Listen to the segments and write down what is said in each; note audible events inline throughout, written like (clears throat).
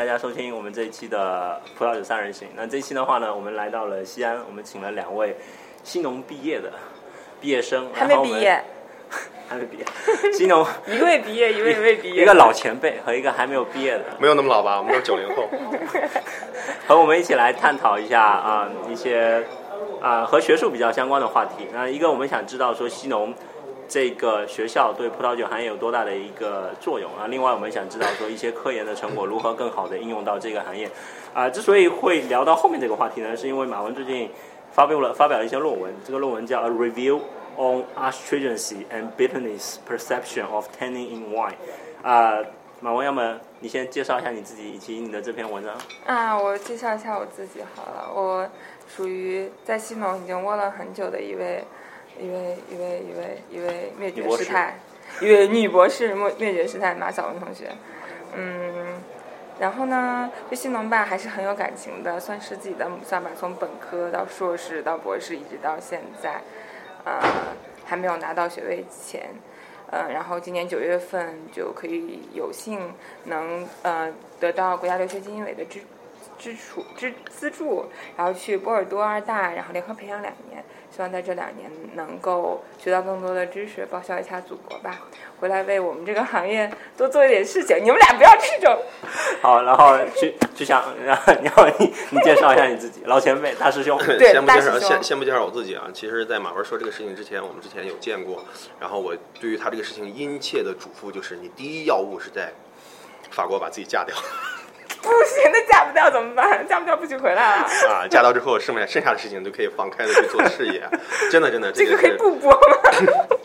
大家收听我们这一期的葡萄酒三人行。那这一期的话呢，我们来到了西安，我们请了两位新农毕业的毕业生，还没毕业，，(laughs) 还没毕业，新农 (laughs) 一位毕业，(laughs) 一位未毕业。一个老前辈和一个还没有毕业的，没有那么老吧？我们都是九零后。和我们一起来探讨一下啊、一些啊、和学术比较相关的话题。那一个我们想知道说西农这个学校对葡萄酒行业有多大的一个作用啊？另外我们想知道说一些科研的成果如何更好的应用到这个行业啊、之所以会聊到后面这个话题呢，是因为马文最近发表了发表了一些论文，这个论文叫《A Review on Astringency and Bitterness Perception of Tanning in Wine》啊、马文，要么你先介绍一下你自己以及你的这篇文章。啊，我介绍一下我自己好了，我属于在西农已经窝了很久的一位，一位一位一位一位灭绝师太，一位女博士灭灭绝师太马晓文同学，嗯。然后呢，对新农吧还是很有感情的，算是自己的母校吧。从本科到硕士到博士，一直到现在，呃，还没有拿到学位前，呃，然后今年九月份就可以有幸能呃得到国家留学基金委的支支出支资助，然后去波尔多二大，然后联合培养两年，希望在这两年能够学到更多的知识，报效一下祖国吧，回来为我们这个行业多做一点事情。你们俩不要这种，好，然后去去想，(laughs) 然后你你介绍一下你自己，老前辈、大师兄。对先不介绍，大师兄先先不介绍我自己啊。其实，在马文说这个事情之前，我们之前有见过。然后我对于他这个事情殷切的嘱咐就是：你第一要务是在法国把自己嫁掉不行，那嫁不掉怎么办？嫁不掉不许回来了。啊，嫁到之后，剩下剩下的事情都可以放开的去做事业。(laughs) 真的，真的，这个可以不播吗？(laughs)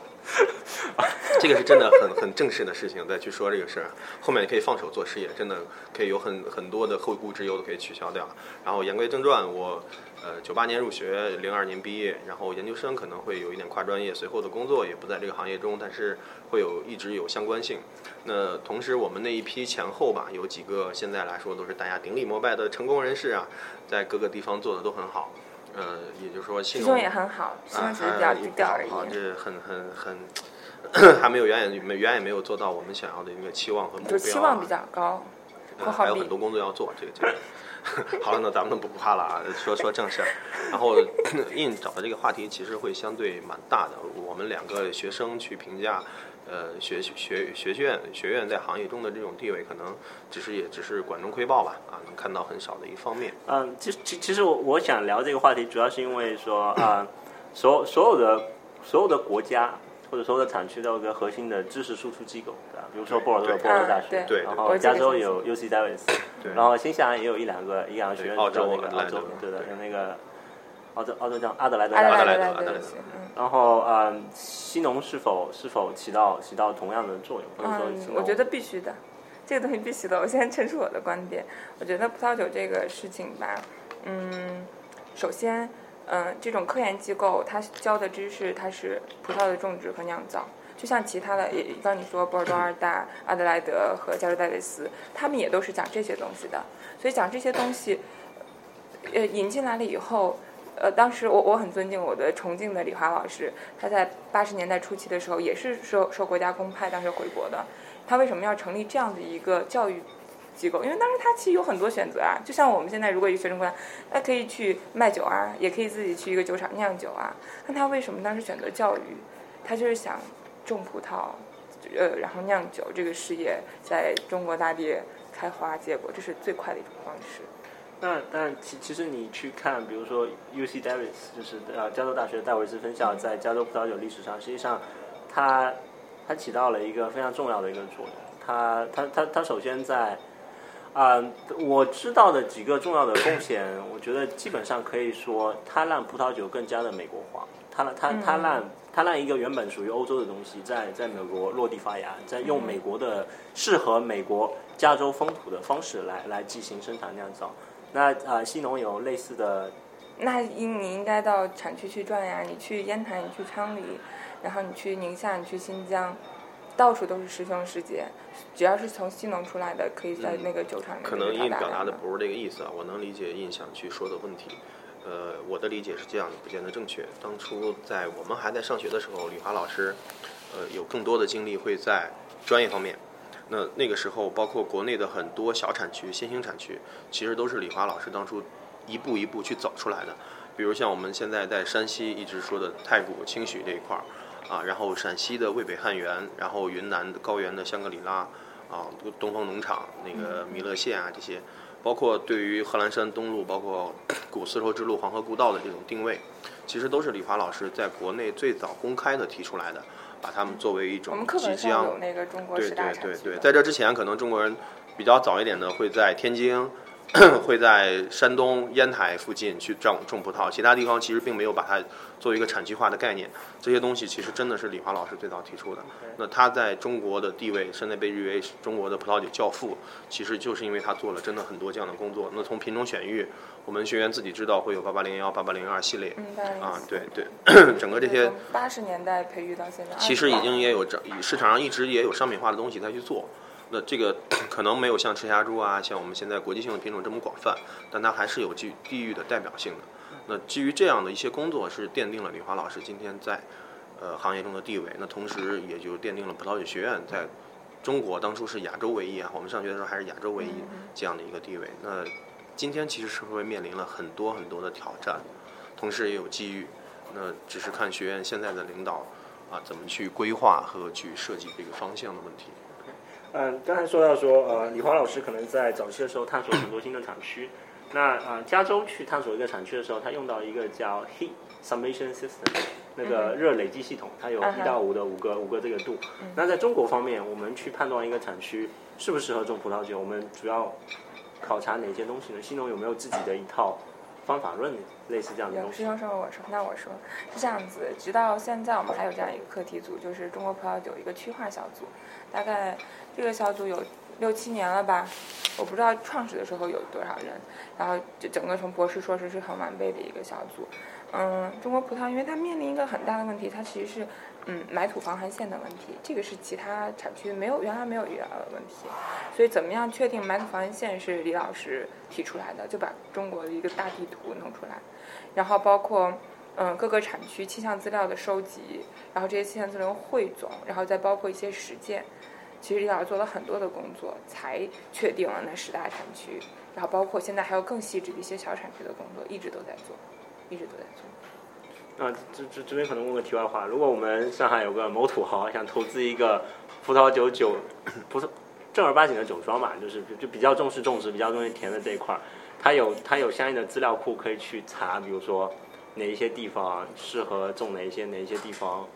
这个是真的很很正式的事情，再去说这个事儿，后面可以放手做事业，真的可以有很很多的后顾之忧都可以取消掉。然后言归正传，我呃九八年入学，零二年毕业，然后研究生可能会有一点跨专业，随后的工作也不在这个行业中，但是会有一直有相关性。那同时我们那一批前后吧，有几个现在来说都是大家顶礼膜拜的成功人士啊，在各个地方做的都很好。呃，也就是说，信用也很好，师兄啊，只是比较低调而已。好，这很很很，(coughs) 还没有远远没远远没有做到我们想要的一个期望和目标、就啊。期望比较高，还有很多工作要做，这个这个。(laughs) 好了，那咱们不不怕了啊，说说正事儿。然后印找的这个话题其实会相对蛮大的，我们两个学生去评价。呃，学学学院学院在行业中的这种地位，可能只是也只是管中窥豹吧，啊，能看到很少的一方面。嗯，其其其实我我想聊这个话题，主要是因为说啊、所所有的所有的国家或者所有的产区都有个核心的知识输出机构，比如说波尔多有对。波尔多大学，然后加州有 UC Davis，对。然后新西兰也有一两个一两个学院对澳洲叫那个澳洲对的，对。有那个澳洲澳洲叫阿德莱德阿德大学莱德阿德莱德。嗯。然后，嗯，西农是否是否起到起到同样的作用？或者说西嗯，我觉得必须的，这个东西必须的。我先陈述我的观点，我觉得葡萄酒这个事情吧，嗯，首先，嗯，这种科研机构它教的知识，它是葡萄的种植和酿造。就像其他的，也刚你说波尔多二大、阿德莱德和加州戴维斯，他们也都是讲这些东西的。所以讲这些东西，呃，引进来了以后，呃，当时我我很尊敬我的崇敬的李华老师，他在八十年代初期的时候也是受受国家公派，当时回国的。他为什么要成立这样的一个教育机构？因为当时他其实有很多选择啊，就像我们现在如果一个学生过来，他可以去卖酒啊，也可以自己去一个酒厂酿酒啊。那他为什么当时选择教育？他就是想种葡萄，呃，然后酿酒这个事业在中国大地开花结果，这是最快的一种方式。那但其其实你去看，比如说 UC Davis，就是呃加州大学戴维斯分校，在加州葡萄酒历史上，实际上它它起到了一个非常重要的一个作用。它它它它首先在啊、我知道的几个重要的贡献，我觉得基本上可以说，它让葡萄酒更加的美国化。它让它它让它让一个原本属于欧洲的东西，在在美国落地发芽，在用美国的适合美国加州风土的方式来来进行生产酿造。那啊、呃西农有类似的，那应你应该到产区去转呀，你去烟台，你去昌黎，然后你去宁夏，你去新疆，到处都是师兄师姐，只要是从西农出来的，可以在那个酒厂里面可能就印表达的的不是这个意思啊，我能理解印想去说的问题。呃，我的理解是这样的，不见得正确。当初在我们还在上学的时候，李华老师，呃，有更多的精力会在专业方面。那那个时候，包括国内的很多小产区、新兴产区，其实都是李华老师当初一步一步去走出来的。比如像我们现在在山西一直说的太谷、清许这一块儿，啊，然后陕西的渭北汉源，然后云南的高原的香格里拉，啊，东方农场那个弥勒县啊这些，包括对于贺兰山东路，包括古丝绸之路黄河故道的这种定位，其实都是李华老师在国内最早公开的提出来的，把他们作为一种即将对对对对，在这之前，可能中国人比较早一点的会在天津，(clears throat) 会在山东烟台附近去种种葡萄，其他地方其实并没有把它作为一个产区化的概念。这些东西其实真的是李华老师最早提出的。那他在中国的地位，现在被誉为中国的葡萄酒教父，其实就是因为他做了真的很多这样的工作。那从品种选育，我们学员自己知道会有八八零幺、八八零二系列。嗯，啊，对对，(clears throat) 整个这些八十年代培育到现在，其实已经也有这市场上一直也有商品化的东西在去做。那这个 (clears throat) 可能没有像赤霞珠啊，像我们现在国际性的品种这么广泛，但它还是有具地域的代表性的。那基于这样的一些工作，是奠定了李华老师今天在呃行业中的地位。那同时也就奠定了葡萄酒学院在中国当初是亚洲唯一啊，我们上学的时候还是亚洲唯一这样的一个地位。那今天其实是会面临了很多很多的挑战，同时也有机遇。那只是看学院现在的领导啊怎么去规划和去设计这个方向的问题。嗯，刚才说到说，呃，李华老师可能在早期的时候探索很多新的产区。那呃，加州去探索一个产区的时候，他用到一个叫 heat summation system，那个热累积系统，它有一到五的五个五个这个度。那在中国方面，我们去判断一个产区适不适合种葡萄酒，我们主要考察哪些东西呢？新农有没有自己的一套方法论，类似这样的东西？师兄说，我说，那我说是这样子。直到现在，我们还有这样一个课题组，就是中国葡萄酒一个区划小组，大概这个小组有六七年了吧，我不知道创始的时候有多少人，然后就整个从博士、硕士是很完备的一个小组。嗯，中国葡萄因为它面临一个很大的问题，它其实是嗯埋土防寒线的问题，这个是其他产区没有原来没有遇到的问题。所以怎么样确定埋土防寒线是李老师提出来的，就把中国的一个大地图弄出来，然后包括嗯各个产区气象资料的收集，然后这些气象资料汇总，然后再包括一些实践。其实李老师做了很多的工作，才确定了那十大产区，然后包括现在还有更细致的一些小产区的工作，一直都在做，一直都在做。啊，这这这边可能问个题外话，如果我们上海有个某土豪想投资一个葡萄酒酒，葡萄正儿八经的酒庄嘛，就是就比较重视种植、比较重视甜的这一块儿，它有他有相应的资料库可以去查，比如说哪一些地方适合种哪一些，哪一些地方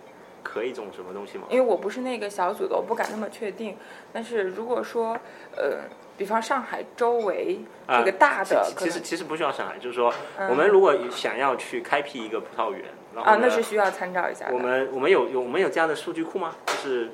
可以种什么东西吗？因为我不是那个小组的，我不敢那么确定。但是如果说，呃，比方上海周围这个大的，其其实其实不需要上海，就是说嗯我们如果想要去开辟一个葡萄园，然后啊，那是需要参照一下。我们我们有有我们有这样的数据库吗？就是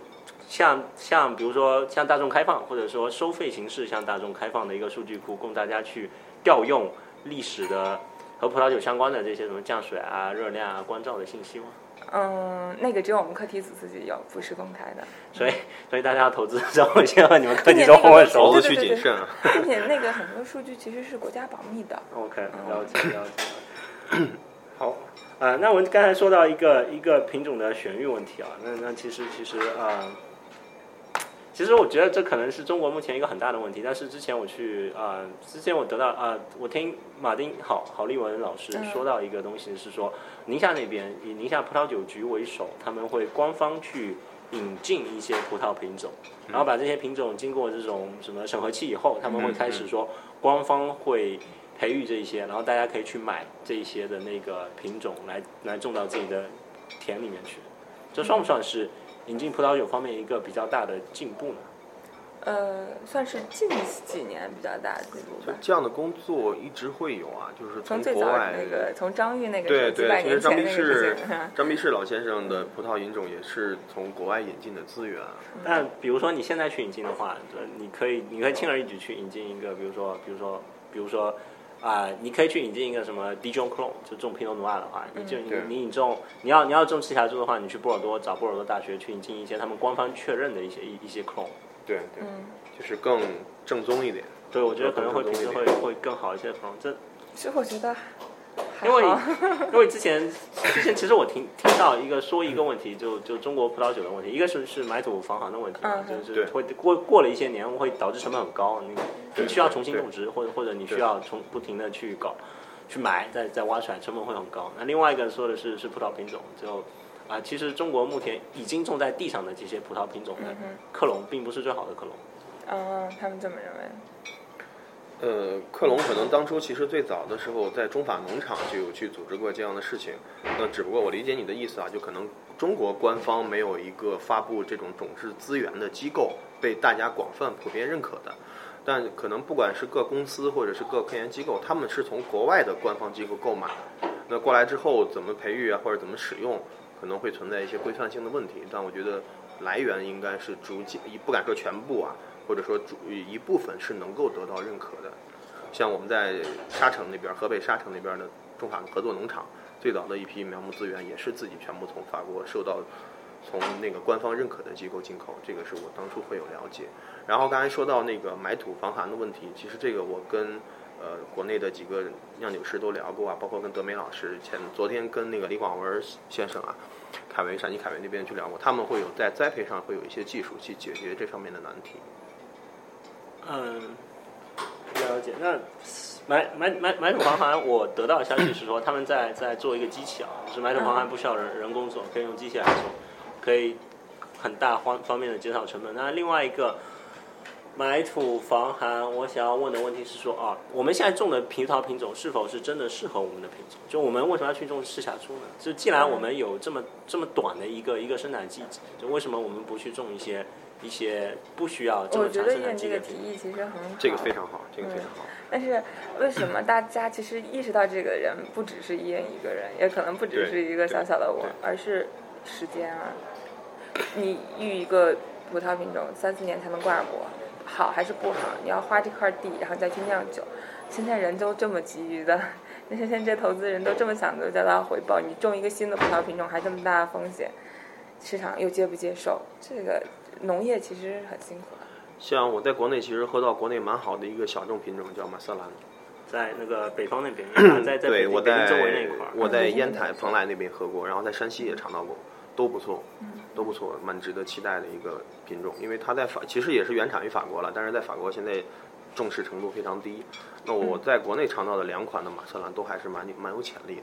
像像比如说像大众开放，或者说收费形式向大众开放的一个数据库，供大家去调用历史的和葡萄酒相关的这些什么降水啊、热量啊、光照的信息吗？嗯，那个只有我们课题组自己有，不是公开的。所以所以大家要投资的时候，先和你们课题组混混熟熟。对对对去谨慎啊。并且那个很多数据其实是国家保密的。(laughs) OK，了解了解。好，啊、那我们刚才说到一个一个品种的选育问题啊，那那其实其实啊、其实我觉得这可能是中国目前一个很大的问题。但是之前我去啊、之前我得到啊、我听马丁郝郝立文老师嗯说到一个东西是说，宁夏那边以宁夏葡萄酒局为首，他们会官方去引进一些葡萄品种，然后把这些品种经过这种什么审核期以后，他们会开始说官方会培育这一些，然后大家可以去买这一些的那个品种来来种到自己的田里面去。这算不算是引进葡萄酒方面一个比较大的进步呢？呃，算是近几年比较大的进步吧。就这样的工作一直会有啊，就是从最早国外那个，从张裕那个对对，其实张弼士，(laughs) 张弼士老先生的葡萄品种也是从国外引进的资源啊。但比如说你现在去引进的话，呃你可以你可以轻而易举去引进一个，比如说比如说比如说啊、你可以去引进一个什么 Dijon Clone，就种 Pinot Noir 的话，你就你对你引种你要你要种赤霞珠的话，你去波尔多找波尔多大学去引进一些他们官方确认的一些一一些 clone。对对，嗯，就是更正宗一点。对，我觉得可能会品质会会更好一些。可能这其实我觉得因为因为之前之前其实我听听到一个说一个问题，就就中国葡萄酒的问题，一个是是买土防寒的问题就是会过过了一些年会导致成本很高，你你需要重新种植，或者或者你需要从不停的去搞去买，再再挖出来，成本会很高。那另外一个说的是是葡萄品种，就啊，其实中国目前已经种在地上的这些葡萄品种的克隆，并不是最好的克隆。嗯，他们这么认为。呃，克隆可能当初其实最早的时候在中法农场就有去组织过这样的事情，那只不过我理解你的意思啊，就可能中国官方没有一个发布这种种质资源的机构被大家广泛普遍认可的，但可能不管是各公司或者是各科研机构，他们是从国外的官方机构购买，那过来之后怎么培育啊或者怎么使用，可能会存在一些规范性的问题，但我觉得来源应该是逐渐，不敢说全部啊。或者说主一部分是能够得到认可的，像我们在沙城那边，河北沙城那边的中法合作农场，最早的一批苗木资源也是自己全部从法国受到从那个官方认可的机构进口，这个是我当初会有了解。然后刚才说到那个买土防寒的问题，其实这个我跟呃国内的几个酿酒师都聊过啊，包括跟德梅老师前昨天跟那个李广文先生啊，凯维陕西凯维那边去聊过，他们会有在栽培上会有一些技术去解决这方面的难题。嗯，了解。那买买买买土防寒，我得到的消息是说，他们在在做一个机器啊，就是买土防寒不需要人人工做，可以用机器来做，可以很大方方面的减少成本。那另外一个买土防寒，我想要问的问题是说啊，我们现在种的葡萄品种是否是真的适合我们的品种？就我们为什么要去种赤霞珠呢？就既然我们有这么这么短的一个一个生产季节，就为什么我们不去种一些？一些不需要这么我觉得长生产燕这个。提议其实很好，这个非常好，这个非常好。但是为什么大家其实意识到这个人不只是燕一个人，也可能不只是一个小小的我，而是时间啊。你育一个葡萄品种三四年才能挂果，好还是不好？你要花这块地，然后再去酿酒。现在人都这么急于的，那些现在投资人都这么想着得到回报，你种一个新的葡萄品种还这么大的风险，市场又接不接受？这个农业其实很辛苦的。像我在国内其实喝到国内蛮好的一个小众品种叫马瑟兰，在那个北方那边，(clears throat) 在在北对我在周围那一块儿，我在嗯烟台、蓬莱那边喝过，然后在山西也尝到过，都不错，都不错，蛮值得期待的一个品种。因为它在法其实也是原产于法国了，但是在法国现在重视程度非常低。那我在国内尝到的两款的马瑟兰都还是蛮蛮有潜力的。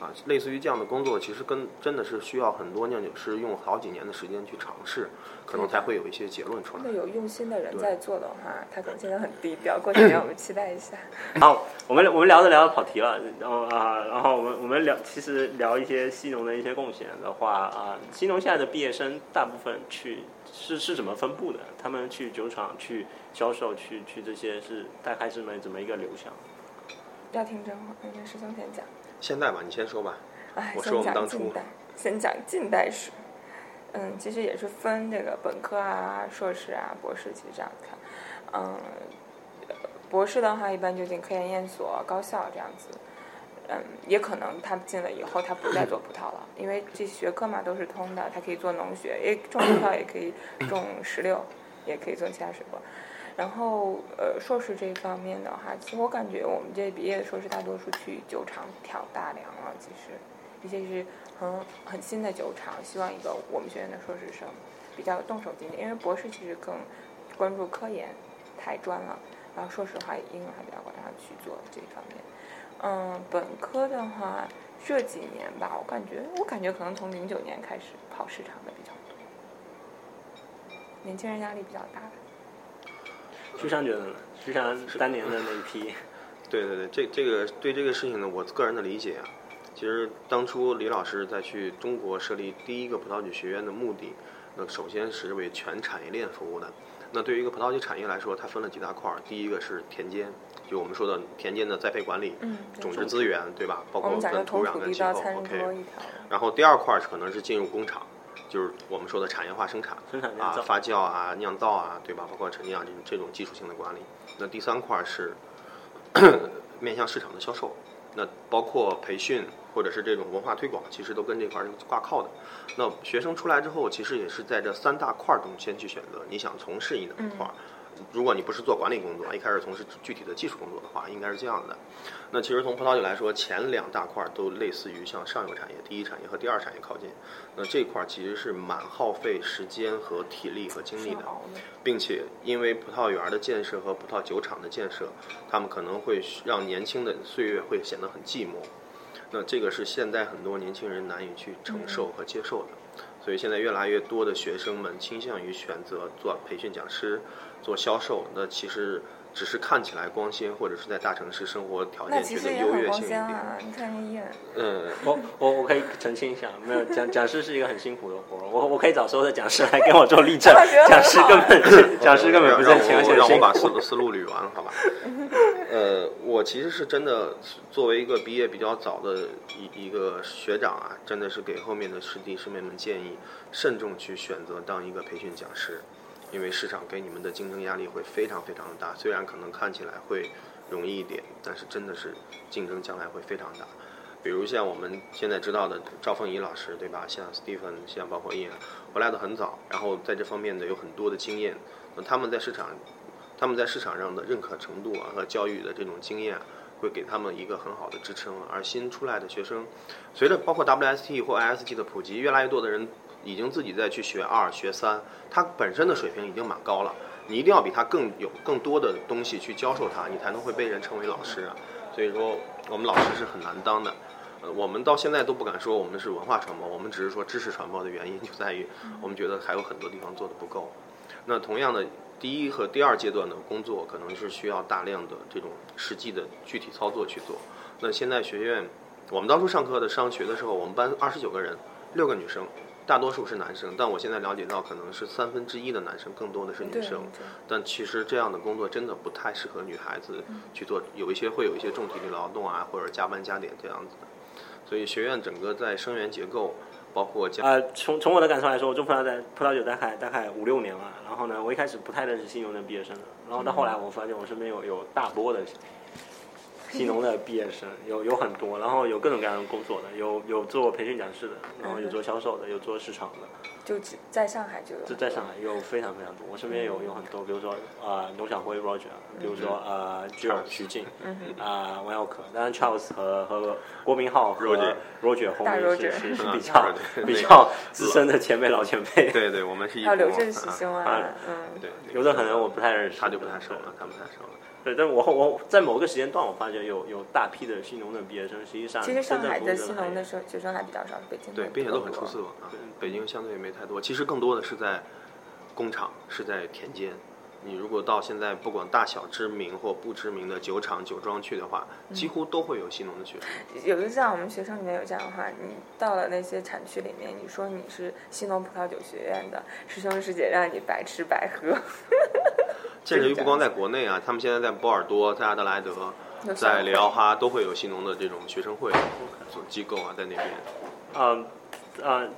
啊，类似于这样的工作，其实跟真的是需要很多酿酒师用好几年的时间去尝试，可能才会有一些结论出来那。有用心的人在做的话，他可能现在很低调。过几年我们期待一下。好，我们我们聊着聊着跑题了，然后啊，然后我们我们聊，其实聊一些西农的一些贡献的话啊，西农现在的毕业生大部分去是是怎么分布的？他们去酒厂去销售，去去这些是大概是怎么怎么一个流向？要听真话，应该师兄先讲。现代吧，你先说吧。哎，我先讲说我们当代，先讲近代史。嗯，其实也是分这个本科啊、硕士啊、博士，其实这样看。嗯，博士的话一般就进科研院所、高校这样子。嗯，也可能他进了以后，他不再做葡萄了，(coughs) 因为这学科嘛都是通的，他可以做农学，也种葡萄，也可以种石榴，也可以种其他水果。然后，呃，硕士这一方面的话，其实我感觉我们这毕业的硕士大多数去酒厂挑大梁了。其实，一些是很很新的酒厂，希望一个我们学院的硕士生比较有动手经验，因为博士其实更关注科研、太专了。然后硕士的话，应用还比较广，然后去做这一方面。嗯，本科的话，这几年吧，我感觉我感觉可能从零九年开始跑市场的比较多，年轻人压力比较大。徐翔觉得呢？徐翔当年的那一批，对对对，这这个对这个事情呢，我个人的理解啊，其实当初李老师在去中国设立第一个葡萄酒学院的目的，那首先是为全产业链服务的。那对于一个葡萄酒产业来说，它分了几大块儿，第一个是田间，就我们说的田间的栽培管理、嗯，种植资源，对吧？包括我们讲究跟土壤跟气候，OK。桌一条。然后第二块儿可能是进入工厂，就是我们说的产业化生产，啊发酵啊、酿造啊，对吧？包括陈酿这种这种技术性的管理。那第三块儿是 (clears throat) 面向市场的销售，那包括培训或者是这种文化推广，其实都跟这块儿是挂靠的。那学生出来之后，其实也是在这三大块儿中先去选择你想从事一哪一块儿。如果你不是做管理工作，一开始从事具体的技术工作的话，应该是这样的。那其实从葡萄酒来说，前两大块都类似于向上游产业、第一产业和第二产业靠近。那这块其实是蛮耗费时间和体力和精力的，并且因为葡萄园的建设和葡萄酒厂的建设，他们可能会让年轻的岁月会显得很寂寞。那这个是现在很多年轻人难以去承受和接受的。所以现在越来越多的学生们倾向于选择做培训讲师。做销售，那其实只是看起来光鲜，或者是在大城市生活条件觉得优越性一点。嗯，我我我可以澄清一下，没有讲讲师是一个很辛苦的活我我可以找所有的讲师来跟我做例证。(laughs) 讲师根本讲师根本不挣钱，而且让我把思思路捋完，好吧？呃，我其实是真的作为一个毕业比较早的一一个学长啊，真的是给后面的师弟师妹们建议，慎重去选择当一个培训讲师。因为市场给你们的竞争压力会非常非常的大，虽然可能看起来会容易一点，但是真的是竞争将来会非常大。比如像我们现在知道的赵凤仪老师，对吧？像 Stephen，像包括 Ian，回来的很早，然后在这方面的有很多的经验。那他们在市场，他们在市场上的认可程度啊和教育的这种经验，会给他们一个很好的支撑。而新出来的学生，随着包括 WST 或 IST 的普及，越来越多的人。已经自己在去学二学三，他本身的水平已经蛮高了。你一定要比他更有更多的东西去教授他，你才能会被人称为老师啊。所以说，我们老师是很难当的。呃，我们到现在都不敢说我们是文化传播，我们只是说知识传播的原因就在于，我们觉得还有很多地方做的不够。那同样的，第一和第二阶段的工作可能是需要大量的这种实际的具体操作去做。那现在学院，我们当初上课的上学的时候，我们班二十九个人，六个女生。大多数是男生，但我现在了解到可能是三分之一的男生，更多的是女生。但其实这样的工作真的不太适合女孩子去做，有一些会有一些重体力劳动啊，或者加班加点这样子的。所以学院整个在生源结构，包括呃，从从我的感受来说，我做葡萄在葡萄酒大概大概五六年了。然后呢，我一开始不太认识新农的毕业生的，然后到后来我发现我身边有有大波的。西农的毕业生有有很多，然后有各种各样的工作的，有有做培训讲师的，然后有做销售的，有做市场的。就只在上海就有。就在上海有非常非常多，我身边有有很多，比如说啊，龙小辉 Roger，比如说啊，Joe 徐静，啊，王耀可，当然 Charles 和和郭明浩和 Roger 后面是是是比较比较资深的前辈老前辈。对对，我们是一还有刘振喜兄啊，嗯，对，有的可能我不太认识，他就不太熟了，他不太熟了。对，但我我在某个时间段，我发觉有有大批的新农的毕业生，实际上其实上海的新农的学学生还比较少，北京对，并且都很出色啊。北京相对没太多，其实更多的是在工厂，是在田间。你如果到现在，不管大小知名或不知名的酒厂、酒庄去的话，几乎都会有新农的学生。有一像，我们学生里面有这样的话，你到了那些产区里面，你说你是新农葡萄酒学院的师兄师姐，让你白吃白喝。(laughs) 甚至于不光在国内啊，他们现在在波尔多、在阿德莱德、在里奥哈都会有新农的这种学生会做机构啊，在那边。嗯，啊，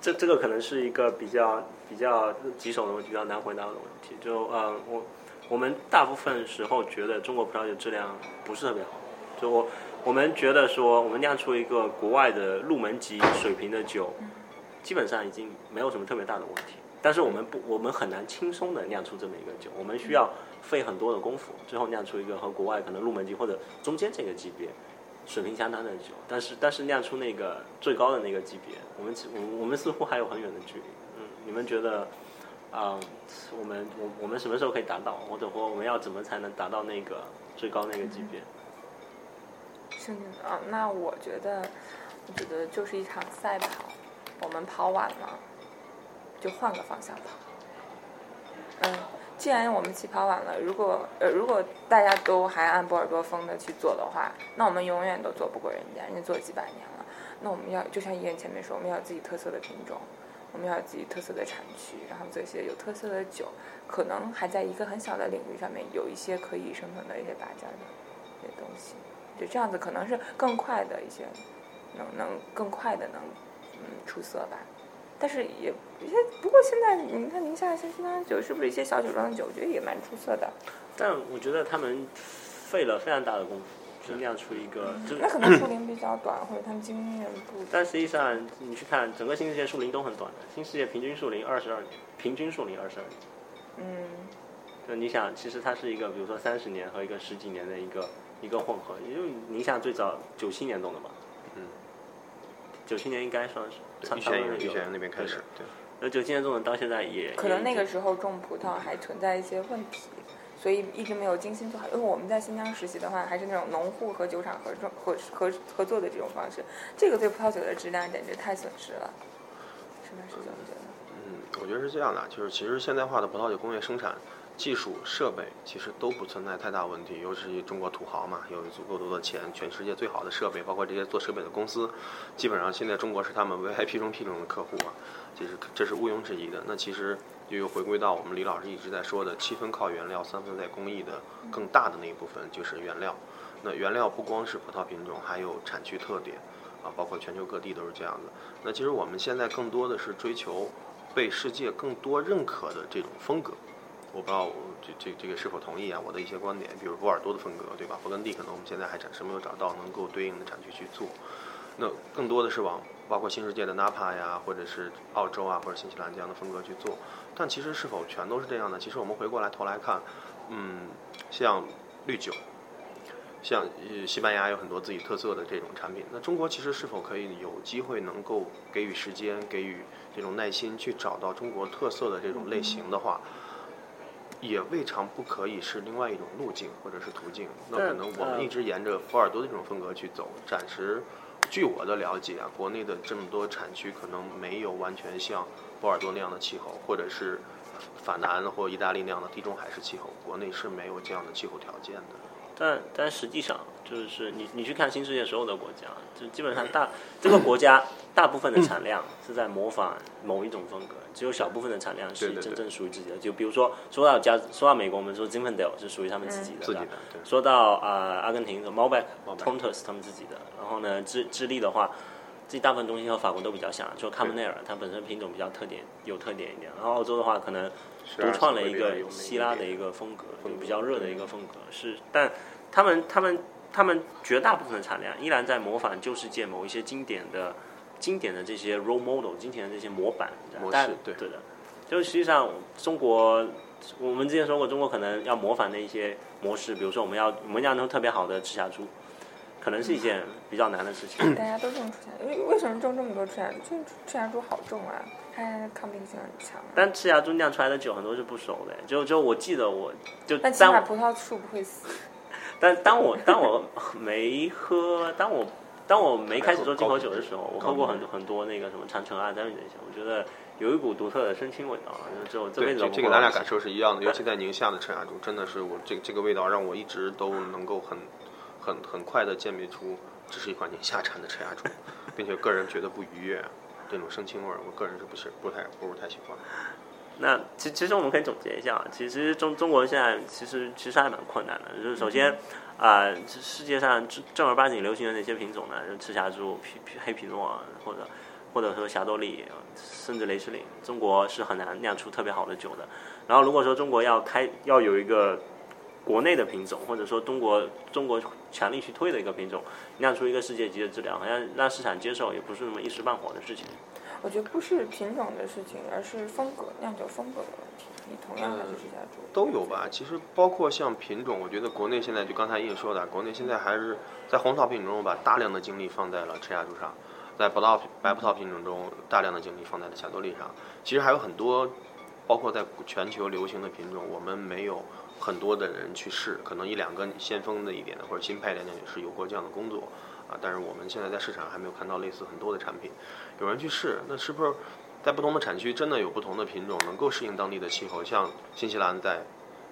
这这个可能是一个比较比较棘手的问题，比较难回答的问题。就嗯，我我们大部分时候觉得中国葡萄酒质量不是特别好，就我我们觉得说，我们酿出一个国外的入门级水平的酒，基本上已经没有什么特别大的问题。但是我们不，我们很难轻松的酿出这么一个酒，我们需要费很多的功夫，最后酿出一个和国外可能入门级或者中间这个级别水平相当的酒。但是，但是酿出那个最高的那个级别，我们我我们似乎还有很远的距离。嗯，你们觉得啊，我们我我们什么时候可以达到，或者说我们要怎么才能达到那个最高那个级别？是啊，那我觉得，我觉得就是一场赛跑，我们跑晚了。就换个方向跑。嗯，既然我们起跑晚了，如果呃如果大家都还按波尔多风的去做的话，那我们永远都做不过人家，人家做几百年了。那我们要就像医院前面说，我们要有自己特色的品种，我们要自己特色的产区，然后做一些有特色的酒，可能还在一个很小的领域上面有一些可以生存的一些拔尖的一些东西，就这样子可能是更快的一些，能能更快的能嗯出色吧。但是也一些，不过现在你看宁夏一些新疆酒，是不是一些小酒庄的酒，我觉得也蛮出色的。但我觉得他们费了非常大的功夫，就酿出一个。就那可能树龄比较短，或者他们经验不。但实际上，你去看整个新世界树龄都很短的，新世界平均树龄二十二年，平均树龄二十二年。嗯，就你想，其实它是一个，比如说三十年和一个十几年的一个一个混合，因为宁夏最早九七年动的嘛，嗯，九七年应该算是差玉差不多有泉园玉泉园那边开始，对。那九七年种的到现在也可能那个时候种葡萄还存在一些问题，所以一直没有精心做好。因为我们在新疆实习的话，还是那种农户和酒厂合作合合合作的这种方式，这个对葡萄酒的质量简直太损失了，是吧？是这么觉得？嗯，我觉得是这样的，就是其实现代化的葡萄酒工业生产技术设备其实都不存在太大问题，尤其是中国土豪嘛，有足够多的钱，全世界最好的设备，包括这些做设备的公司，基本上现在中国是他们 VIP 中 P 中的客户啊，其实这是毋庸置疑的。那其实又回归到我们李老师一直在说的，七分靠原料，三分在工艺的更大的那一部分就是原料。那原料不光是葡萄品种，还有产区特点啊，包括全球各地都是这样的。那其实我们现在更多的是追求被世界更多认可的这种风格。我不知道我这这这个是否同意啊？我的一些观点，比如波尔多的风格，对吧？勃艮第可能我们现在还暂时没有找到能够对应的产区去做。那更多的是往包括新世界的纳帕呀，或者是澳洲啊，或者新西兰这样的风格去做。但其实是否全都是这样呢？其实我们回过来头来看，嗯，像绿酒，像西班牙有很多自己特色的这种产品。那中国其实是否可以有机会能够给予时间，给予这种耐心去找到中国特色的这种类型的话？也未尝不可以是另外一种路径或者是途径。那可能我们一直沿着波尔多的这种风格去走。暂时，据我的了解啊，国内的这么多产区可能没有完全像波尔多那样的气候，或者是法南或意大利那样的地中海式气候，国内是没有这样的气候条件的。但但实际上，就是你你去看新世界所有的国家，就基本上大这个国家大部分的产量是在模仿某一种风格，只有小部分的产量是真正属于自己的。就比如说说到加说到美国，我们说 Zinfandel 是属于他们自己的，自己的说到啊、阿根廷的 Malbec、Malbec Pontus 他们自己的，然后呢智智利的话，自己大部分东西和法国都比较像，就卡门内尔它本身品种比较特点有特点一点，然后澳洲的话可能独创了一个希腊的一个风格，就比较热的一个风格。是，但他们他们他们绝大部分的产量依然在模仿旧世界某一些经典的经典的这些 role model，经典的这些模板模式对对的，就实际上中国。我们之前说过，中国可能要模仿的一些模式，比如说我们要我们要弄特别好的赤霞珠，可能是一件比较难的事情。大家都种赤霞，为为什么种这么多赤霞珠？就是赤霞珠好种啊，它抗病性很强啊。但赤霞珠酿出来的酒很多是不熟的，就就我记得我就但起当码葡萄树不会死。(laughs) 但当我当我没喝，当我当我没开始做进口酒的时候，我喝过很多很多那个什么长城啊、丹屿这些，我觉得有一股独特的生青味道，就我这辈对，子这这个咱俩感受是一样的，(laughs) 尤其在宁夏的赤霞珠，真的是我这这个味道让我一直都能够很很很快的鉴别出这是一款宁夏产的赤霞珠，并且个人觉得不愉悦，这种生青味儿，我个人是不是不太不是太喜欢。那其其实我们可以总结一下啊，其实中中国现在其实其实还蛮困难的，就是首先啊、这世界上正正儿八经流行的那些品种呢，就赤霞珠、皮皮黑皮诺啊，或者或者说霞多丽，甚至雷司令，中国是很难酿出特别好的酒的。然后如果说中国要开要有一个国内的品种，或者说中国中国强力去推的一个品种，酿出一个世界级的质量，好像让市场接受也不是那么一时半会儿的事情。我觉得不是品种的事情，而是风格酿酒风格的问题。你同样还是赤霞珠，都有吧。其实包括像品种，我觉得国内现在就刚才也说的，国内现在还是在红桃品种中把大量的精力放在了赤霞珠上，在葡萄白葡萄品种中大量的精力放在了霞多丽上。其实还有很多，包括在全球流行的品种，我们没有很多的人去试，可能一两个先锋的一点的或者新派一点也是有过这样的工作啊。但是我们现在在市场上还没有看到类似很多的产品，有人去试，那是不是？在不同的产区，真的有不同的品种能够适应当地的气候，像新西兰在，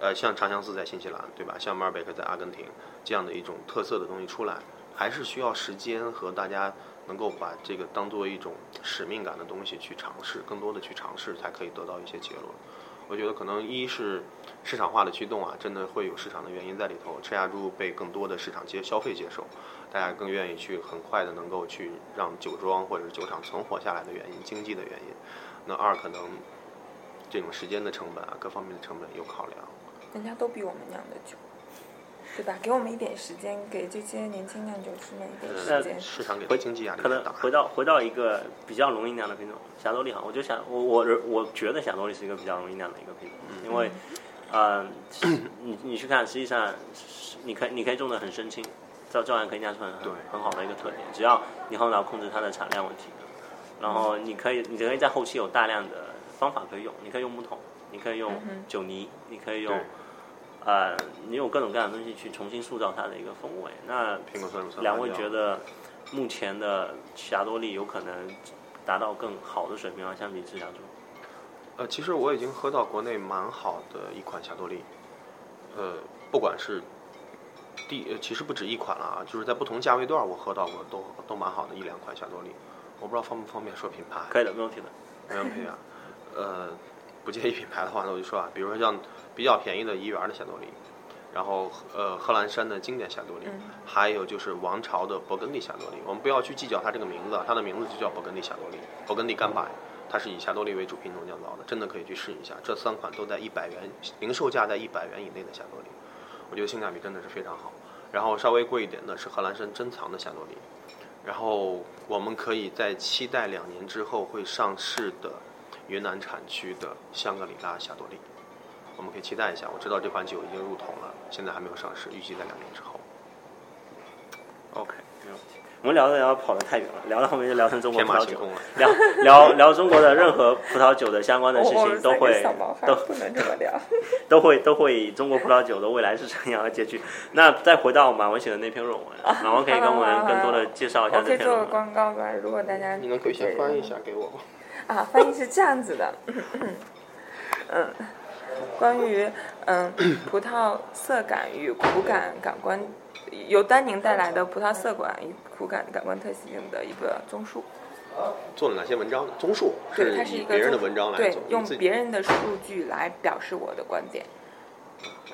呃，像长相思在新西兰，对吧？像马尔贝克在阿根廷这样的一种特色的东西出来，还是需要时间和大家能够把这个当做一种使命感的东西去尝试，更多的去尝试，才可以得到一些结论。我觉得可能一是市场化的驱动啊，真的会有市场的原因在里头，赤霞珠被更多的市场接消费接受，大家更愿意去很快的能够去让酒庄或者是酒厂存活下来的原因，经济的原因。那二可能这种时间的成本啊，各方面的成本有考量。人家都比我们酿的酒。对吧？给我们一点时间，给这些年轻酿酒师们一点呃时间。市场给回经济压力可能。回到回到一个比较容易酿的品种，霞多丽好，我就想我我我觉得霞多丽是一个比较容易酿的一个品种，因为，呃，你你去看，实际上你可以你可以种的很深青，照照样可以酿出很对很好的一个特点，只要你后脑控制它的产量问题，然后你可以你可以在后期有大量的方法可以用，你可以用木桶，你可以用酒泥，你可以用对。呃，你有各种各样的东西去重新塑造它的一个风味。那苹果酸乳酸两位觉得目前的霞多丽有可能达到更好的水平吗？相比之下中，呃，其实我已经喝到国内蛮好的一款霞多丽，呃，不管是第，呃其实不止一款了啊，就是在不同价位段我喝到过都都蛮好的一两款霞多丽，我不知道方不方便说品牌，可以的，没问题的。没问题啊，呃，不介意品牌的话，那我就说啊，比如说像比较便宜的怡园的霞多丽，然后呃贺兰山的经典霞多丽，还有就是王朝的勃艮第霞多丽。我们不要去计较它这个名字，啊，它的名字就叫勃艮第霞多丽，勃艮第干白，它是以霞多丽为主品种酿造的，真的可以去试一下。这三款都在一百元，零售价在一百元以内的霞多丽，我觉得性价比真的是非常好。然后稍微贵一点的是贺兰山珍藏的霞多丽，然后我们可以在期待两年之后会上市的云南产区的香格里拉霞多丽，我们可以期待一下。我知道这款酒已经入桶了，现在还没有上市，预计在两年之后。OK，没问题。我们聊着聊着跑得太远了，聊到后面就聊成中国天葡萄酒马行空，了。聊聊聊中国的任何葡萄酒的相关的事情都会都不能这么聊。(laughs) 都会都会以中国葡萄酒的未来是怎样的结局。那再回到马文写的那篇论文，(laughs) 马文可以跟我们更多的介绍一下我可以做个这篇论文。广告吧，如果大家你能可以先翻译一下给我吗？啊，翻译是这样子的，嗯，关于嗯葡萄色感与苦感感官，由丹宁带来的葡萄色感与苦感感官特性的一个综述。做了哪些文章呢？综述对，它是一个以别人的文章来做，，用别人的数据来表示我的观点。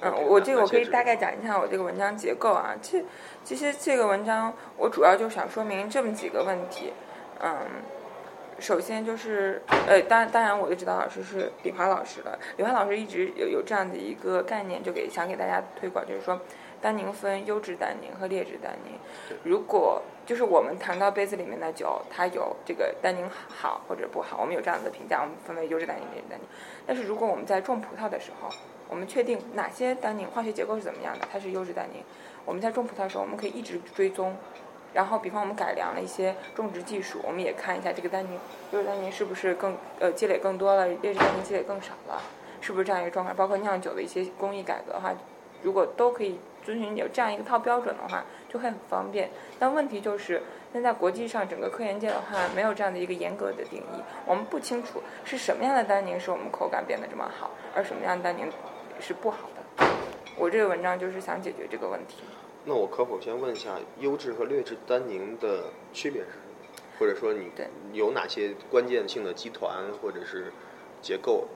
嗯，我这个我可以大概讲一下我这个文章结构啊。其其实这个文章我主要就想说明这么几个问题。嗯，首先就是呃，当然当然我的指导老师是李华老师了。李华老师一直有有这样的一个概念，就给想给大家推广，就是说单宁分优质单宁和劣质单宁。如果就是我们谈到杯子里面的酒，它有这个单宁好或者不好，我们有这样的评价，我们分为优质单宁、劣质单宁。但是如果我们在种葡萄的时候，我们确定哪些单宁化学结构是怎么样的，它是优质单宁，我们在种葡萄的时候，我们可以一直追踪。然后，比方我们改良了一些种植技术，我们也看一下这个单宁，优质单宁是不是更呃积累更多了，劣质单宁积累更少了，是不是这样一个状况？包括酿酒的一些工艺改革的话，如果都可以遵循有这样一个套标准的话，就会很方便。但问题就是，现在国际上整个科研界的话，没有这样的一个严格的定义，我们不清楚是什么样的单宁使我们口感变得这么好，而什么样的单宁是不好的。我这个文章就是想解决这个问题。那我可否先问一下，优质和劣质单宁的区别是什么？或者说你对有哪些关键性的基团或者是结构，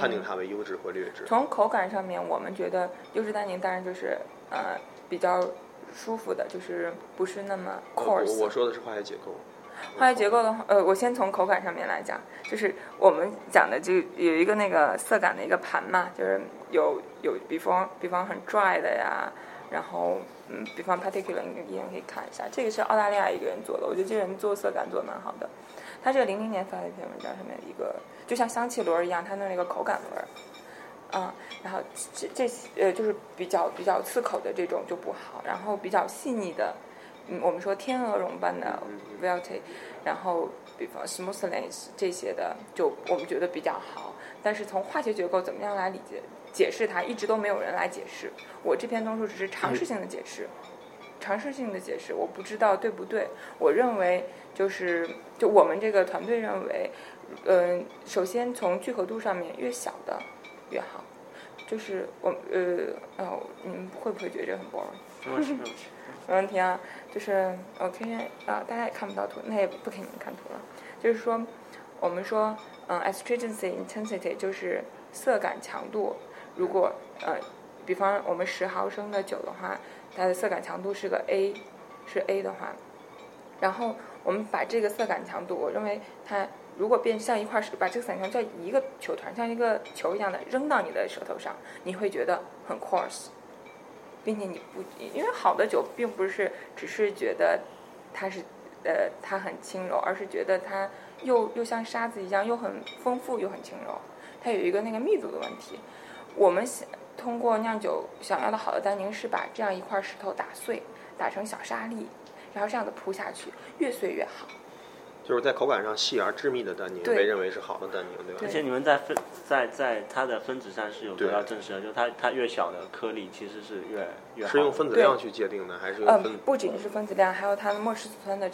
判定它为优质或劣质？从口感上面，我们觉得优质单宁当然就是呃比较舒服的，就是不是那么呃 coarse。我我说的是化学结构。化学结构的话，呃，我先从口感上面来讲，就是我们讲的就有一个那个色感的一个盘嘛，就是有有比方比方很 dry 的呀，然后嗯，比方 particular 你也可以看一下，这个是澳大利亚一个人做的，我觉得这个人做色感做的蛮好的。他这个零零年发的一篇文章上面一个，就像香气轮儿一样，他弄了一个口感轮儿。啊、然后这这呃就是比较比较刺口的这种就不好，然后比较细腻的，嗯，我们说天鹅绒般的 velvet，然后比方 smoothness 这些的，就我们觉得比较好。但是从化学结构怎么样来理解解释它，一直都没有人来解释。我这篇综述只是尝试性的解释，尝试性的解释，我不知道对不对。我认为就是就我们这个团队认为，嗯、首先从聚合度上面越小的越好。就是我呃哦，你们会不会觉得这个很 boring？没问题，没问题。没问题啊，就是我可以啊，大家也看不到图，那也不给你们看图了。就是说，我们说，嗯，astringency intensity 就是色感强度。如果呃，比方我们十毫升的酒的话，它的色感强度是个 A，是 A 的话，然后我们把这个色感强度，我认为它如果变像一块石，把这个色感强度像一个球团，像一个球一样的扔到你的舌头上，你会觉得很 coarse。并且你不，因为好的酒并不是只是觉得它是呃它很轻柔，而是觉得它又又像沙子一样，又很丰富又很轻柔，它有一个那个密度的问题。我们想通过酿酒想要的好的单宁是把这样一块石头打碎，打成小沙粒，然后这样的铺下去，越碎越好。就是在口感上细而致密的单宁被认为是好的单宁，对吧？而且你们在分在在它的分子上是有得对到证实的，就它它越小的颗粒其实是越越好。是用分子量去界定的，还是用嗯分？，不仅是分子量，还有它的末氏子酸的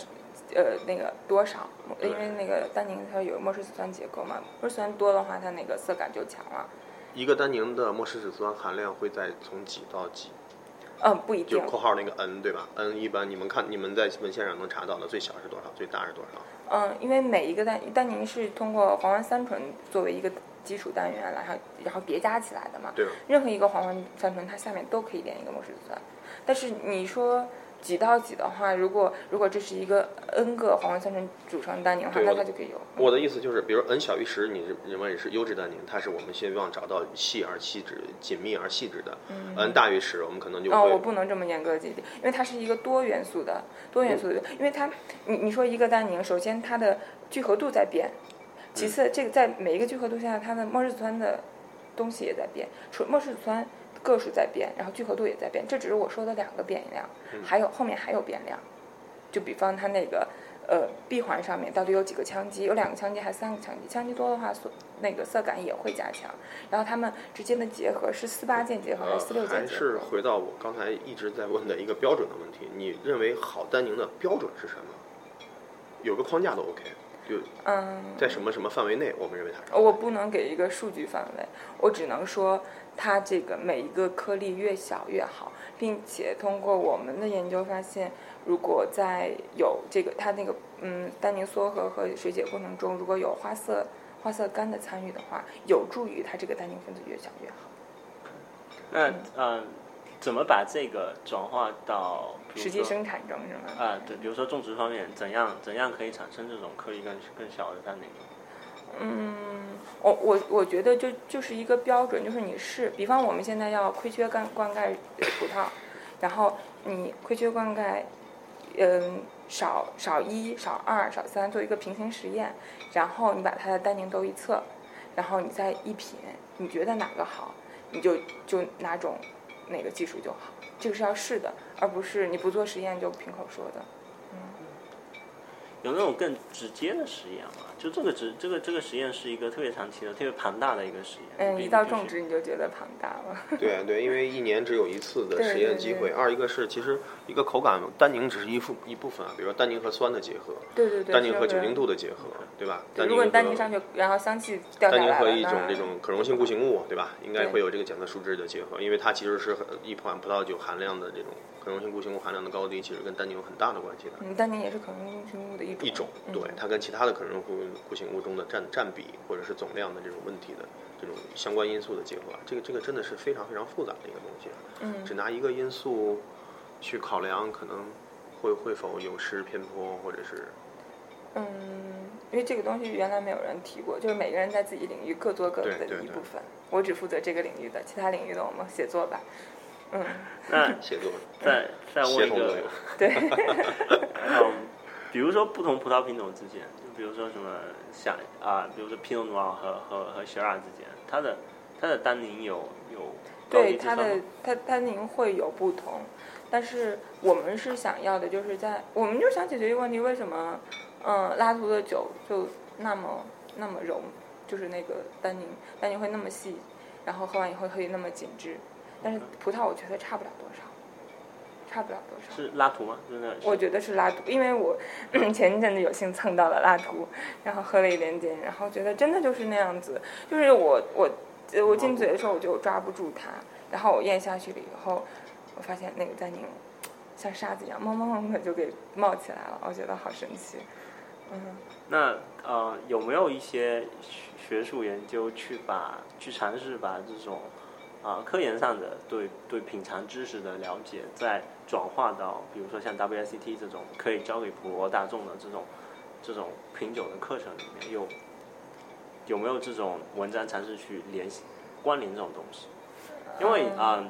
呃那个多少，因为那个单宁它有末氏子酸结构嘛，末氏酸多的话，它那个色感就强了。一个单宁的末氏子酸含量会在从几到几？嗯，不一定就。括号那个 n 对吧？n 一般你们看你们在文献上能查到的最小是多少？最大是多少？嗯，因为每一个单单宁是通过黄烷三醇作为一个基础单元，然后然后叠加起来的嘛。对？任何一个黄烷三醇，它下面都可以连一个末氏子酸。但是你说几到几的话，如果如果这是一个 n 个黄烷三醇组成的单宁的话，那它就可以有。我的意思就是，比如 n 小于十，你认认为是优质单宁，它是我们希望找到细而细致、紧密而细致的。n 大于十，我们可能就哦，我不能这么严格的界定，因为它是一个多元素的多元素的，因为它，你你说一个单宁，首先它的聚合度在变，其次这个在每一个聚合度下，它的末氏子酸的东西也在变，除末氏子酸个数在变，然后聚合度也在变，这只是我说的两个变量，还有后面还有变量，就比方它那个呃闭环上面到底有几个羟基，有两个羟基还是三个羟基？羟基多的话，所那个色感也会加强，然后它们之间的结合是四八键结合还呃是四六键还结合？是回到我刚才一直在问的一个标准的问题，你认为好单宁的标准是什么？有个框架都 OK，就嗯，在什么什么范围内，我们认为它是。我不能给一个数据范围，我只能说它这个每一个颗粒越小越好，并且通过我们的研究发现，如果在有这个它那个嗯单宁缩合和水解过程中，如果有花色花色苷的参与的话，有助于它这个单宁分子越小越好。那嗯，怎么把这个转化到实际生产中是吗？啊，对，比如说种植方面，怎样怎样可以产生这种颗粒更更小的单宁？嗯，我我我觉得就就是一个标准，就是你是，比方我们现在要亏缺灌灌溉葡萄，然后你亏缺灌溉，嗯，少少一、少二、少三做一个平行实验，然后你把它的单宁都一测，然后你再一品，你觉得哪个好，你就就哪种哪个技术就好，这个是要试的，而不是你不做实验就凭口说的。有那种更直接的实验吗？就这个直这个这个实验是一个特别长期的、特别庞大的一个实验。嗯，一到种植你就觉得庞大了。(laughs) 对对，因为一年只有一次的实验对对机会。二一个是，其实一个口感单宁只是一副一部分啊，比如说单宁和酸的结合，对对对，单宁和酒精度的结合，对吧？对如果单宁和你单宁上去，然后香气掉下单宁来了，那和一种这种可溶性固形物，对吧？应该会有这个检测数值的结合，因为它其实是很一款葡萄酒含量的这种可溶性固形物含量的高低，其实跟单宁有很大的关系的。嗯，单宁也是可溶性固形物的一种。一种，嗯对它跟其他的可溶固固形物中的占占比或者是总量的这种问题的这种相关因素的结合，这个这个真的是非常非常复杂的一个东西。嗯只拿一个因素去考量，可能会会否有失偏颇，或者是嗯，因为这个东西原来没有人提过，就是每个人在自己领域各做各的一部分。我只负责这个领域的，其他领域的我们写作吧。嗯，那 (laughs) 写作再再问一个协同作用，。对，(laughs) (laughs) 嗯，比如说不同葡萄品种之间，就比如说什么像啊，比如说皮诺诺和和和雪拉之间，它的它的单宁有有对它的它单宁会有不同，但是我们是想要的，就是在我们就想解决一个问题，为什么嗯拉图的酒就那么那么柔，就是那个单宁单宁会那么细，然后喝完以后可以那么紧致，但是葡萄我觉得差不了多少，差不了多少。是拉图吗？真的？我觉得是拉图，因为我 (laughs) 前一阵子有幸蹭到了拉图，然后喝了一点点，然后觉得真的就是那样子，就是我我呃我进嘴的时候我就抓不住它，然后我咽下去了以后，我发现那个丹宁像沙子一样冒冒冒的就给冒起来了，我觉得好神奇。嗯，那呃，有没有一些学学术研究去把去尝试把这种啊、科研上的对对品尝知识的了解，再转化到比如说像 WSET 这种可以教给普罗大众的这种这种品酒的课程里面，有有没有这种文章尝试去联系关联这种东西？因为啊、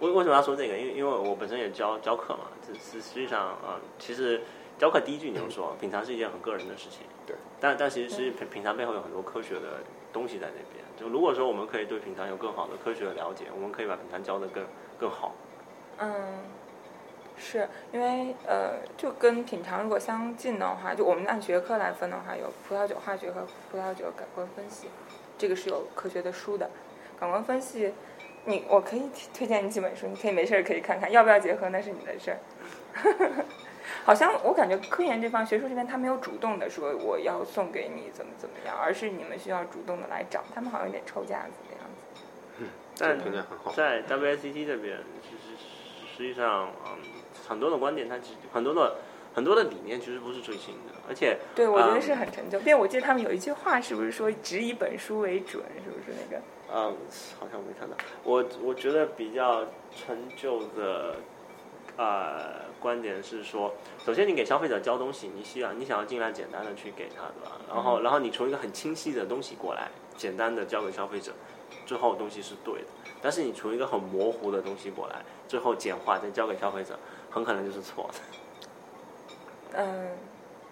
为为什么要说这个？因为因为我本身也教教课嘛，这实实际上啊、其实教课第一句你就说品尝是一件很个人的事情，对，但但其实是品品尝背后有很多科学的东西在那边。就如果说我们可以对品尝有更好的科学的了解，我们可以把品尝教的更更好。嗯，是因为呃，就跟品尝如果相近的话，就我们按学科来分的话，有葡萄酒化学和葡萄酒感官分析，这个是有科学的书的。感官分析，你我可以推推荐你几本书，你可以没事儿可以看看，要不要结合那是你的事儿。(laughs) 好像我感觉科研这方学术这边他没有主动的说我要送给你怎么怎么样，而是你们需要主动的来找，他们好像有点抽架子的样子。但这评价很好。在 WSET 这边，其实实际上，嗯，很多的观点，它其实很多的很多的理念其实不是最新的，而且对，我觉得嗯是很陈旧。并且我记得他们有一句话，是不是说只以本书为准？是不是那个？嗯，好像没看到。我我觉得比较陈旧的呃观点是说，首先你给消费者交东西，你需要你想要尽量简单的去给他，对吧？然后然后你从一个很清晰的东西过来，简单的交给消费者，最后东西是对的。但是你从一个很模糊的东西过来，最后简化再交给消费者，很可能就是错的。嗯，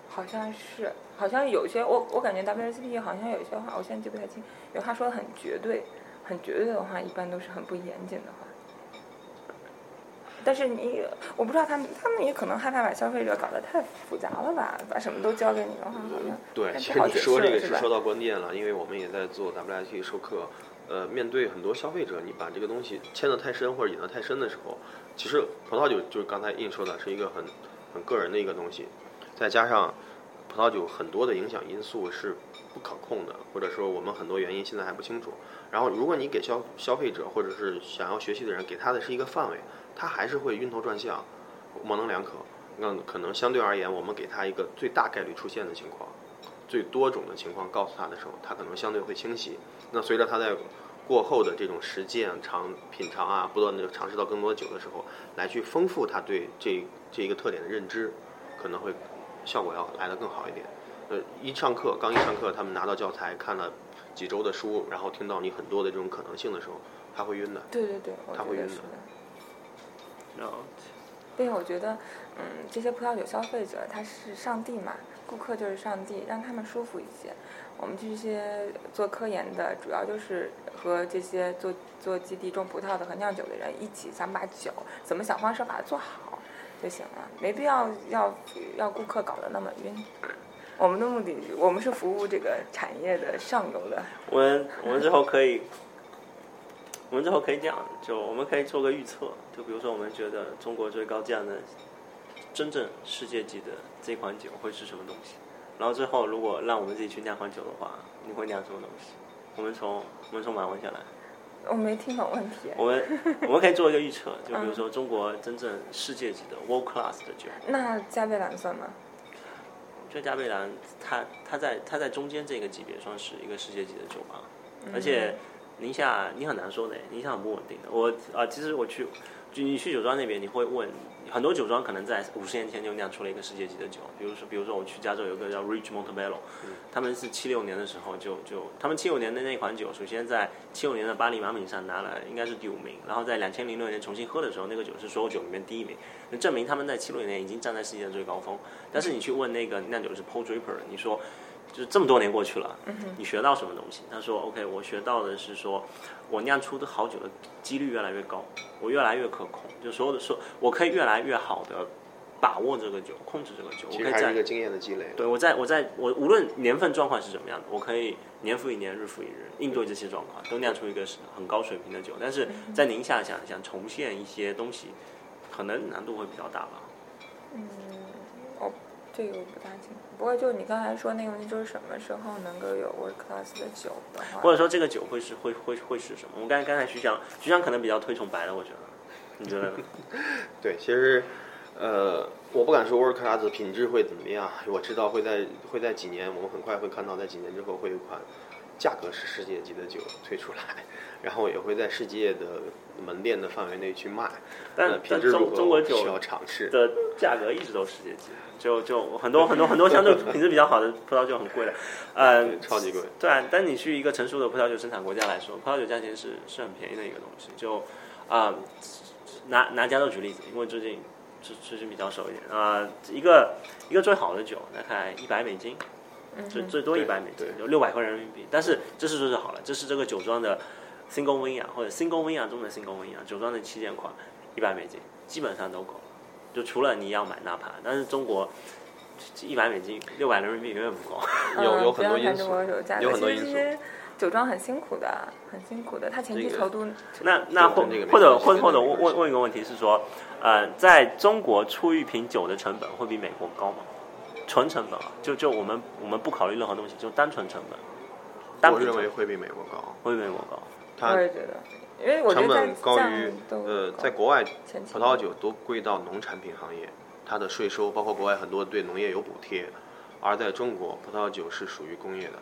好像是，好像有些我我感觉 WSP 好像有些话，我现在记不太清，有话说的很绝对，很绝对的话，一般都是很不严谨的话。但是你，我不知道他们，他们也可能害怕把消费者搞得太复杂了吧？把什么都交给你的话，好像对，其实说这个是说到关键了，因为我们也在做 WIT 授课，呃，面对很多消费者，你把这个东西牵得太深或者引得太深的时候，其实葡萄酒就是刚才印说的是一个很很个人的一个东西，再加上葡萄酒很多的影响因素是不可控的，或者说我们很多原因现在还不清楚。然后，如果你给消消费者或者是想要学习的人给他的是一个范围，他还是会晕头转向，模棱两可。那可能相对而言，我们给他一个最大概率出现的情况。最多种的情况告诉他的时候，他可能相对会清晰。那随着他在过后的这种实践、尝品尝啊，不断的尝试到更多的酒的时候，来去丰富他对这这一个特点的认知，可能会效果要来得更好一点。呃，一上课刚一上课，他们拿到教材看了几周的书，然后听到你很多的这种可能性的时候，他会晕的。对对对，他会晕的觉得是的。然后并且我觉得，嗯，这些葡萄酒消费者他是上帝嘛，顾客就是上帝，让他们舒服一些。我们这些做科研的，主要就是和这些做做基地种葡萄的和酿酒的人一起想把酒怎么想方设法做好就行了，没必要要要顾客搞得那么晕。我们的目的，我们是服务这个产业的上游的。我们我们之后可以，我们之后可以这样，就我们可以做个预测，就比如说我们觉得中国最高价的真正世界级的这款酒会是什么东西，然后最后如果让我们自己去酿款酒的话，你会酿什么东西？我们从我们从马问下来，我没听懂问题。我们 (laughs) 我们可以做一个预测，就比如说中国真正世界级的 world class 的酒，那加贝兰算吗？我觉得加贝兰它它在它在中间这个级别算是一个世界级的酒吧，而且宁夏你很难说的，宁夏很不稳定的。我啊，其实我去，就你去酒庄那边，你会问很多酒庄可能在五十年前就酿出了一个世界级的酒，比如说比如说我去加州有一个叫 Rich Montebello，他们是七六年的时候就就他们七六年的那款酒，首先在七六年的巴黎马品上拿了应该是第五名，然后在两千零六年重新喝的时候，那个酒是所有酒里面第一名，那证明他们在七六年已经站在世界的最高峰。但是你去问那个酿酒师 Paul Draper，你说就是这么多年过去了，你学到什么东西？他说 OK，我学到的是说我酿出的好酒的几率越来越高，我越来越可控，就所有的说我可以越来越好的把握这个酒，控制这个酒，我其可以在实还是一个经验的积累。对，我在我在我无论年份状况是怎么样的，我可以年复一年，日复一日应对这些状况，都酿出一个是很高水平的酒。但是在宁夏想想重现一些东西，可能难度会比较大吧。嗯，我这个我不大清楚。不过就你刚才说那个问题，就是什么时候能够有 world class 的酒的话，或者说这个酒会是会会会是什么？我们刚才刚才徐翔徐翔可能比较推崇白的，我觉得，你觉得呢？(laughs) 对，其实，呃，我不敢说 world class 品质会怎么样，我知道会在会在几年，我们很快会看到，在几年之后会有一款价格是世界级的酒推出来，然后也会在世界的门店的范围内去卖。但但中中国酒需要尝试。的价格一直都世界级，就就很多很多很多相对品质比较好的葡萄酒很贵的，呃，超级贵。对啊，但你去一个成熟的葡萄酒生产国家来说，葡萄酒价钱是是很便宜的一个东西。就啊、拿拿加州举例子，因为最近最最近比较熟一点啊、一个一个最好的酒大概一百美金，最最多一对百美金对，有六百块人民币。但是这是最好了，这是这个酒庄的 single win 啊，或者 single win 啊中的 single win 啊，酒庄的旗舰款一百美金，基本上都够了。就除了你要买纳帕，但是中国一百美金六百人民币远远不够。有有很多因素有很多因素酒庄很辛苦的，很辛苦的，他前期这个投度那那或或者关系或者或者跟这个没关系问问一个问题是说，呃，在中国出一瓶酒的成本会比美国高吗？纯成本啊，就就我们我们不考虑任何东西，就单纯成本，单我认为会比美国高，嗯会比美国高。他我也觉得，因为我觉成本高于呃，在国外葡萄酒都归到农产品行业，它的税收包括国外很多对农业有补贴，而在中国葡萄酒是属于工业的，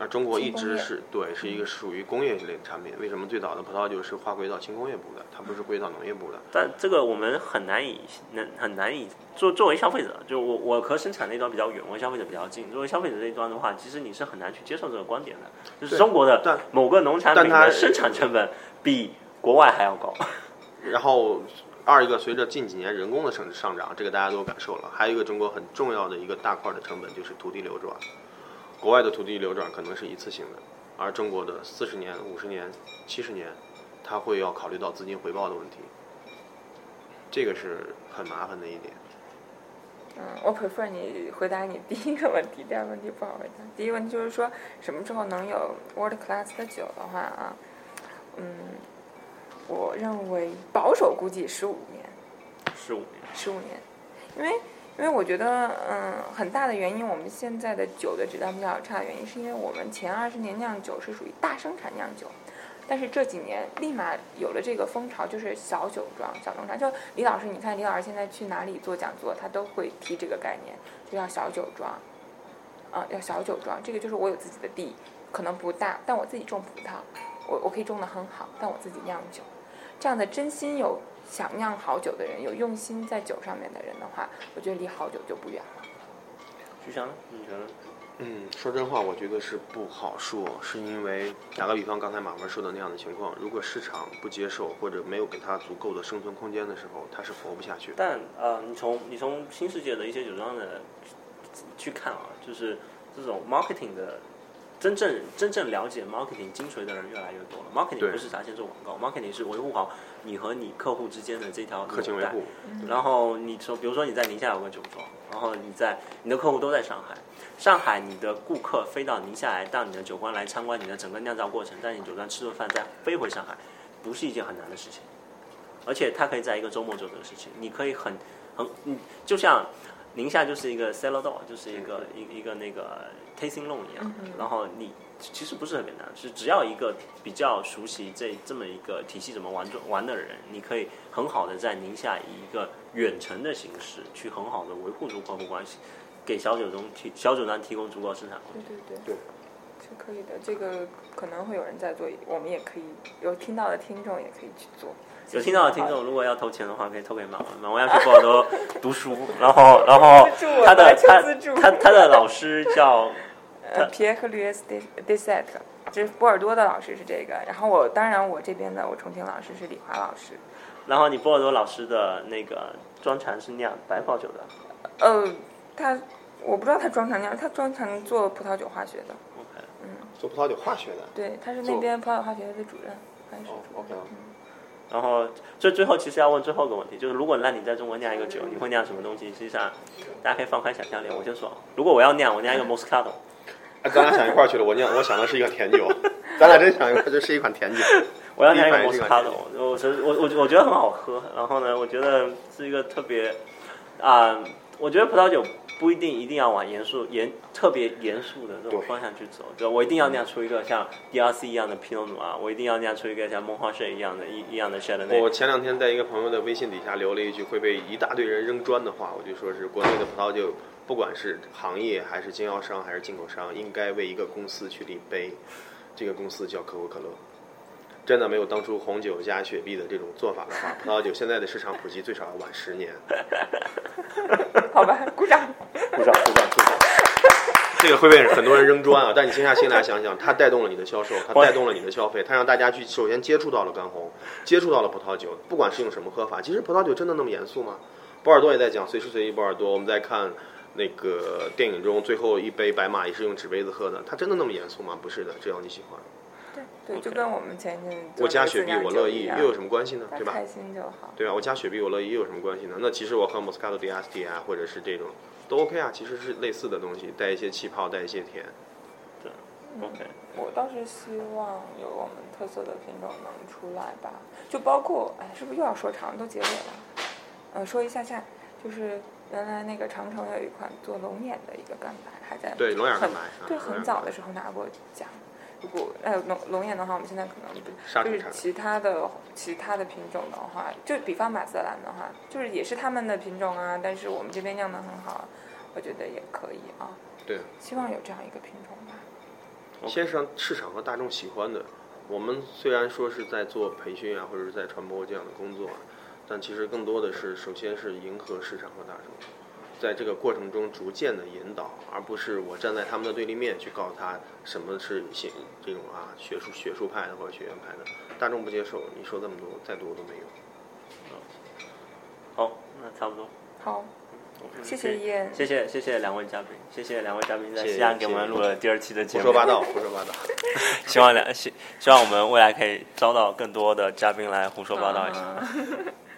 而中国一直是对是一个属于工业类的产品。为什么最早的葡萄酒是划归到轻工业部的，它不是归到农业部的？但这个我们很难以能很难以作作为消费者，就我我和生产那端比较远，我和消费者比较近。作为消费者这一端的话，其实你是很难去接受这个观点的，就是中国的但某个农产品的生产成本比国外还要高。(laughs) 然后二一个，随着近几年人工的上上涨，这个大家都感受了。还有一个中国很重要的一个大块的成本就是土地流转，国外的土地流转可能是一次性的，而中国的四十年、五十年、七十年，它会要考虑到资金回报的问题，这个是很麻烦的一点。嗯，我 prefer 你回答你第一个问题，第二个问题不好回答。第一个问题就是说，什么时候能有 world class 的酒的话啊，嗯，我认为保守估计十五年，十五年，十五年，因为因为我觉得，嗯，很大的原因，我们现在的酒的质量比较差的原因，是因为我们前二十年酿酒是属于大生产酿酒，但是这几年立马有了这个风潮，就是小酒庄、小农场。就李老师，你看李老师现在去哪里做讲座，他都会提这个概念，就叫小酒庄，啊、要小酒庄。这个就是我有自己的地，可能不大，但我自己种葡萄，我我可以种得很好，但我自己酿酒。这样的真心有想酿好酒的人，有用心在酒上面的人的话，我觉得离好酒就不远了。徐翔呢，你觉得？嗯，说真话，我觉得是不好说，是因为打个比方，刚才马文说的那样的情况，如果市场不接受或者没有给他足够的生存空间的时候，他是活不下去的。但呃，你从你从新世界的一些酒庄的去看啊，就是这种 marketing 的真正真正了解 marketing 精髓的人越来越多了。marketing 不是砸钱做广告，marketing 是维护好你和你客户之间的这条客情维护，然后你说，比如说你在宁夏有个酒庄，然后你在你的客户都在上海，上海你的顾客飞到宁夏来，到你的酒庄来参观你的整个酿造过程，在你酒庄吃顿饭再飞回上海，不是一件很难的事情，而且他可以在一个周末做这个事情，你可以很很嗯，就像宁夏就是一个 cellar door，就是一个一一个那个 tasting room 一样，然后你其实不是很简单，是只要一个比较熟悉这这么一个体系怎么玩玩的人，你可以很好的在宁夏以一个远程的形式去很好的维护住客户关系，给小酒庄提小酒庄提供足够生产空间。对对对，是可以的。这个可能会有人在做，我们也可以有听到的听众也可以去做。有听到的听众，如果要投钱的话，可以投给马文。马文要去波尔多读书，然后然后 (laughs) 他的 (laughs) 他他他的老师叫呃，Pierre Louis de de s e t 这是波尔多的老师是这个，然后我当然我这边的我重庆老师是李华老师。然后你波尔多老师的那个专长是酿白葡萄酒的呃，他我不知道他专长酿，他专长做葡萄酒化学的。，OK 嗯。做葡萄酒化学的。对，他是那边葡萄酒化学的主任，还是哦，OK。然后这最后其实要问最后一个问题，就是如果让你在中国酿一个酒，你会酿什么东西？实际上大家可以放开想象力。我先说，如果我要酿，我酿一个 Moscato。哎，咱俩想一块儿去了，我酿，我想的是一个甜酒，(laughs) 咱俩真想一块儿，这是一款甜酒。(laughs) 我要酿一个第一反应是一款 Moscato，我是我我我觉得很好喝，然后呢，我觉得是一个特别啊、我觉得葡萄酒不一定一定要往严肃严特别严肃的这种方向去走，对我一定要酿出一个像 DRC 一样的 Pinot Noir，我一定要酿出一个像梦幻水一样的一一样的 Chardonnay。我前两天在一个朋友的微信底下留了一句会被一大堆人扔砖的话，我就说是国内的葡萄酒，不管是行业还是经销商还是进口商，应该为一个公司去立碑，这个公司叫可口可乐。真的没有当初红酒加雪碧的这种做法的话，葡萄酒现在的市场普及最少要晚十年。(laughs) 好吧，鼓掌。鼓掌鼓掌鼓掌。这个会被很多人扔砖啊，但你静下心来想想，它带动了你的销售，它带动了你的消费，它让大家去首先接触到了干红，接触到了葡萄酒，不管是用什么喝法，其实葡萄酒真的那么严肃吗？波尔多也在讲随时随地波尔多，我们在看那个电影中最后一杯白马也是用纸杯子喝的，它真的那么严肃吗？不是的，只要你喜欢。对对，就跟我们前一阵我加雪碧我乐意，又有什么关系呢？对吧？开心就好。对啊，我加雪碧我乐意又有什么关系呢？那其实我喝 Moscato d'Asti 啊，或者是这种都 OK 啊，其实是类似的东西，带一些气泡，带一些甜。对，OK。我倒是希望有我们特色的品种能出来吧，就包括哎，是不是又要说长都结尾了？嗯，说一下下，就是原来那个长城有一款做龙眼的一个干白，还在对龙眼干白，对，很早的时候拿过奖。如果呃龙龙眼的话，我们现在可能就是其他的其他的品种的话，就比方马瑟兰的话，就是也是他们的品种啊，但是我们这边酿的很好，我觉得也可以啊。对，希望有这样一个品种吧。先是让市场和大众喜欢的。我们虽然说是在做培训啊，或者是在传播这样的工作，但其实更多的是首先是迎合市场和大众。在这个过程中逐渐的引导，而不是我站在他们的对立面去告诉他什么是写这种啊学术学术派的或者学院派的，大众不接受，你说这么多再多都没用。好，那差不多。好，谢谢叶，谢谢谢谢两位嘉宾，谢谢两位嘉宾在西安给我们录了第二期的节目。(laughs) 胡说八道，胡说八道。希望两希希望我们未来可以招到更多的嘉宾来胡说八道一下。(laughs)